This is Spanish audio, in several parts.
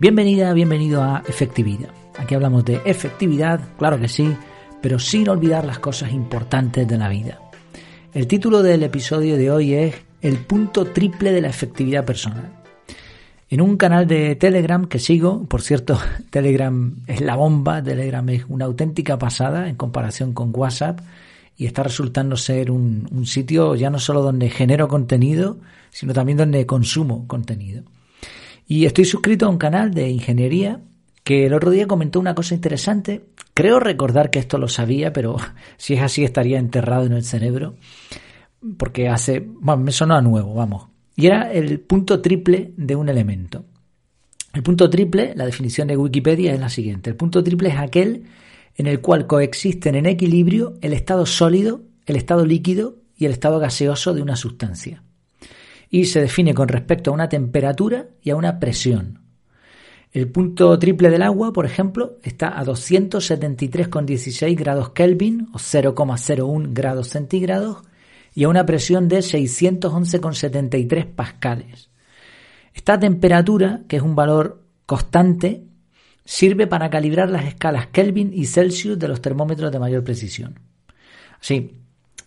Bienvenida, bienvenido a Efectividad. Aquí hablamos de efectividad, claro que sí, pero sin olvidar las cosas importantes de la vida. El título del episodio de hoy es El punto triple de la efectividad personal. En un canal de Telegram que sigo, por cierto, Telegram es la bomba, Telegram es una auténtica pasada en comparación con WhatsApp y está resultando ser un, sitio ya no solo donde genero contenido, sino también donde consumo contenido. Y estoy suscrito a un canal de ingeniería que el otro día comentó una cosa interesante. Creo recordar que esto lo sabía, pero si es así estaría enterrado en el cerebro. Porque hace, bueno, me sonó a nuevo, vamos. Y era el punto triple de un elemento. El punto triple, la definición de Wikipedia es la siguiente. El punto triple es aquel en el cual coexisten en equilibrio el estado sólido, el estado líquido y el estado gaseoso de una sustancia y se define con respecto a una temperatura y a una presión. El punto triple del agua, por ejemplo, está a 273,16 grados Kelvin o 0,01 grados centígrados y a una presión de 611,73 pascales. Esta temperatura, que es un valor constante, sirve para calibrar las escalas Kelvin y Celsius de los termómetros de mayor precisión. Así,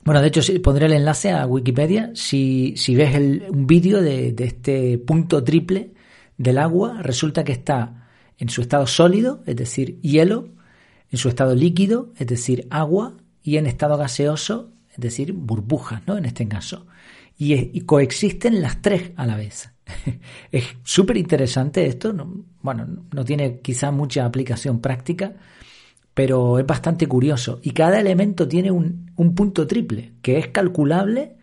bueno, de hecho, pondré el enlace a Wikipedia. Si, ves el, un vídeo de, este punto triple del agua, resulta que está en su estado sólido, es decir, hielo, en su estado líquido, es decir, agua, y en estado gaseoso, es decir, burbujas, ¿no? En este caso. Y, y coexisten las tres a la vez. es súper interesante esto. No, bueno, no tiene quizá mucha aplicación práctica, pero es bastante curioso. Y cada elemento tiene un, un, punto triple, que es calculable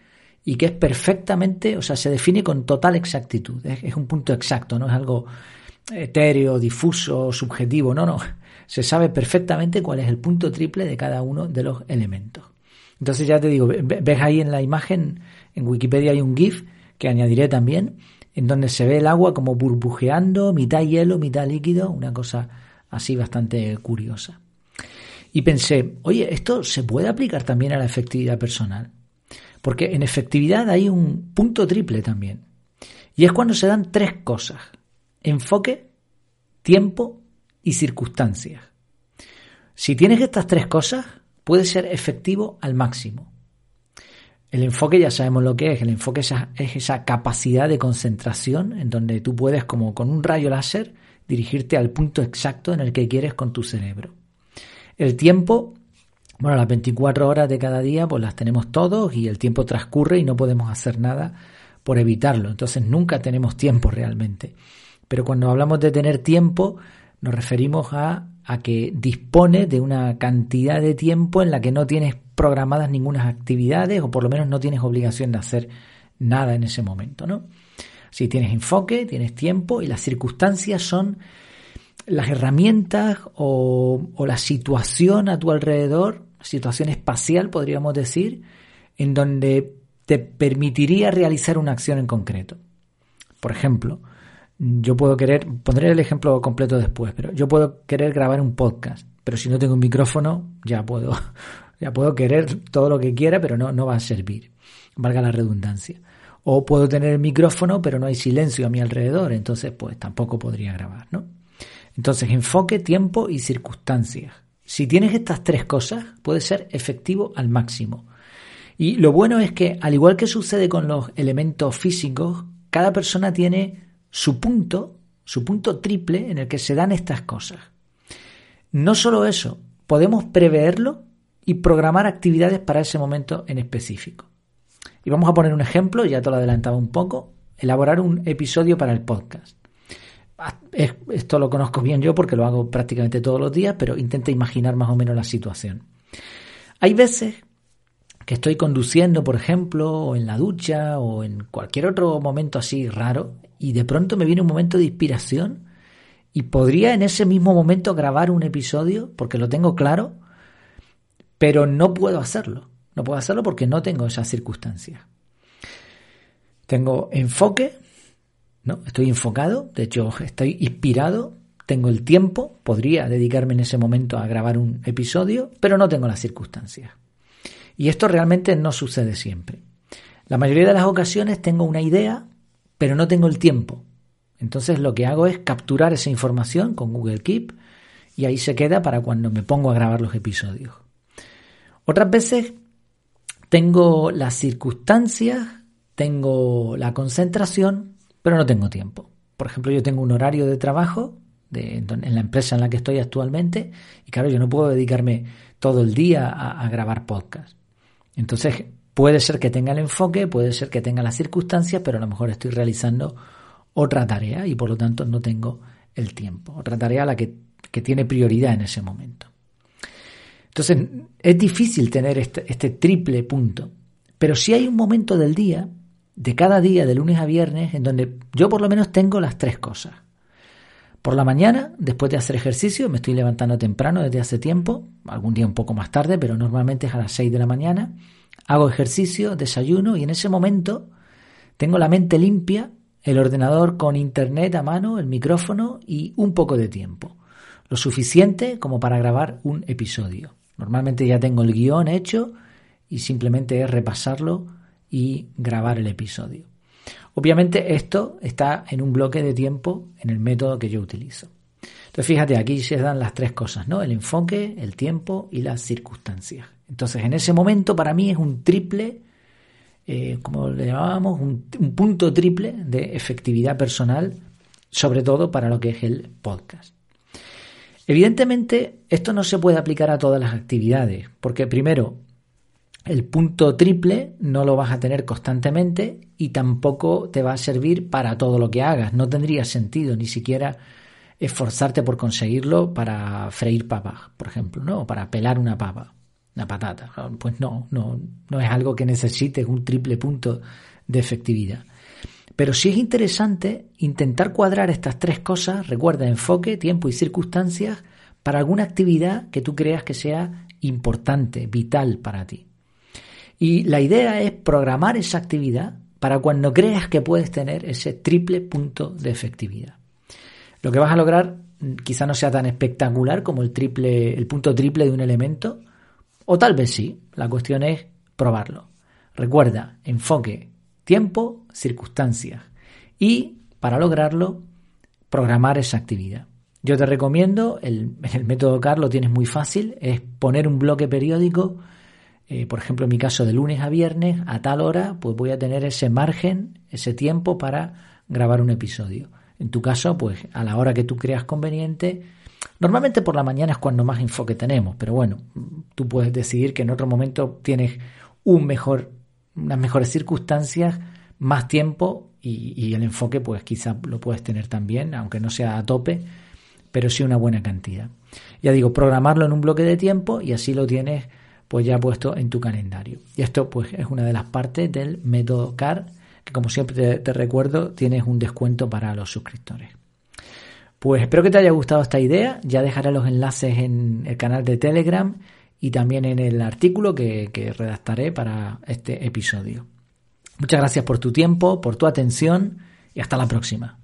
y que es perfectamente, o sea, se define con total exactitud. Es, es un punto exacto, no es algo etéreo, difuso, subjetivo, no, no. Se sabe perfectamente cuál es el punto triple de cada uno de los elementos. Entonces ya te digo, ves ahí en la imagen, en Wikipedia hay un GIF que añadiré también, en donde se ve el agua como burbujeando, mitad hielo, mitad líquido, una cosa así bastante curiosa. Y pensé, oye, esto se puede aplicar también a la efectividad personal. Porque en efectividad hay un punto triple también. Y es cuando se dan tres cosas. Enfoque, tiempo y circunstancias. Si tienes estas tres cosas, puedes ser efectivo al máximo. El enfoque ya sabemos lo que es. El enfoque es esa capacidad de concentración en donde tú puedes, como con un rayo láser, dirigirte al punto exacto en el que quieres con tu cerebro. El tiempo, bueno, las 24 horas de cada día pues las tenemos todos y el tiempo transcurre y no podemos hacer nada por evitarlo. Entonces nunca tenemos tiempo realmente. Pero cuando hablamos de tener tiempo, nos referimos a, a que dispone de una cantidad de tiempo en la que no tienes programadas ninguna actividades o por lo menos no tienes obligación de hacer nada en ese momento, ¿no? Si tienes enfoque, tienes tiempo y las circunstancias son las herramientas o, la situación a tu alrededor, situación espacial podríamos decir, en donde te permitiría realizar una acción en concreto. Por ejemplo, yo puedo querer, pondré el ejemplo completo después, pero yo puedo querer grabar un podcast, pero si no tengo un micrófono, ya puedo, ya puedo querer todo lo que quiera, pero no, no va a servir, valga la redundancia. O puedo tener el micrófono, pero no hay silencio a mi alrededor, entonces pues tampoco podría grabar, ¿no? Entonces, enfoque, tiempo y circunstancias. Si tienes estas tres cosas, puedes ser efectivo al máximo. Y lo bueno es que, al igual que sucede con los elementos físicos, cada persona tiene su punto, su punto triple en el que se dan estas cosas. No solo eso, podemos preverlo y programar actividades para ese momento en específico. Y vamos a poner un ejemplo, ya te lo adelantaba un poco, elaborar un episodio para el podcast esto lo conozco bien yo porque lo hago prácticamente todos los días, pero intenta imaginar más o menos la situación. Hay veces que estoy conduciendo, por ejemplo, o en la ducha, o en cualquier otro momento así raro, y de pronto me viene un momento de inspiración y podría en ese mismo momento grabar un episodio porque lo tengo claro, pero no puedo hacerlo. No puedo hacerlo porque no tengo esas circunstancias. Tengo enfoque, Estoy enfocado, de hecho estoy inspirado, tengo el tiempo, podría dedicarme en ese momento a grabar un episodio, pero no tengo las circunstancias. Y esto realmente no sucede siempre. La mayoría de las ocasiones tengo una idea, pero no tengo el tiempo. Entonces lo que hago es capturar esa información con Google Keep y ahí se queda para cuando me pongo a grabar los episodios. Otras veces tengo las circunstancias, tengo la concentración, pero no tengo tiempo. Por ejemplo, yo tengo un horario de trabajo en la empresa en la que estoy actualmente y claro, yo no puedo dedicarme todo el día a, grabar podcast. Entonces, puede ser que tenga el enfoque, puede ser que tenga las circunstancias, pero a lo mejor estoy realizando otra tarea y por lo tanto no tengo el tiempo. Otra tarea a la que, tiene prioridad en ese momento. Entonces, es difícil tener este, este, triple punto, pero si hay un momento del día, de cada día, de lunes a viernes, en donde yo por lo menos tengo las tres cosas. Por la mañana, después de hacer ejercicio, me estoy levantando temprano desde hace tiempo, algún día un poco más tarde, pero normalmente es a las 6 de la mañana. Hago ejercicio, desayuno y en ese momento tengo la mente limpia el ordenador con internet a mano, el micrófono y un poco de tiempo. Lo suficiente como para grabar un episodio. Normalmente ya tengo el guion hecho y simplemente es repasarlo y grabar el episodio. Obviamente esto está en un bloque de tiempo en el método que yo utilizo. Entonces fíjate, aquí se dan las tres cosas, ¿no? El enfoque, el tiempo y las circunstancias. Entonces en ese momento para mí es un triple eh, como le llamábamos, un, punto triple de efectividad personal, sobre todo para lo que es el podcast. Evidentemente, esto no se puede aplicar a todas las actividades, porque primero, el punto triple no lo vas a tener constantemente y tampoco te va a servir para todo lo que hagas. No tendría sentido ni siquiera esforzarte por conseguirlo para freír papas, por ejemplo, ¿no? O para pelar una papa la patata. Pues no, no, no es algo que necesite un triple punto de efectividad. Pero sí es interesante intentar cuadrar estas tres cosas, recuerda, enfoque, tiempo y circunstancias, para alguna actividad que tú creas que sea importante, vital para ti. Y la idea es programar esa actividad para cuando creas que puedes tener ese triple punto de efectividad. Lo que vas a lograr mm, quizá no sea tan espectacular como el triple, el punto triple de un elemento, o tal vez sí, la cuestión es probarlo. Recuerda, enfoque, tiempo, circunstancias. Y para lograrlo, programar esa actividad. Yo te recomiendo, el, el método CAR lo tienes muy fácil, es poner un bloque periódico, eh, por ejemplo en mi caso de lunes a viernes, a tal hora, pues voy a tener ese margen, ese tiempo para grabar un episodio. En tu caso, pues a la hora que tú creas conveniente, Normalmente por la mañana es cuando más enfoque tenemos, pero bueno, tú puedes decidir que en otro momento tienes un mejor, unas mejores circunstancias, más tiempo y, el enfoque pues quizá lo puedes tener también, aunque no sea a tope, pero sí una buena cantidad. Ya digo, programarlo en un bloque de tiempo y así lo tienes pues ya puesto en tu calendario. Y esto pues es una de las partes del método CAR, que como siempre te recuerdo, tienes un descuento para los suscriptores. Pues espero que te haya gustado esta idea. Ya dejaré los enlaces en el canal de Telegram y también en el artículo que, que redactaré para este episodio. Muchas gracias por tu tiempo, por tu atención y hasta la próxima.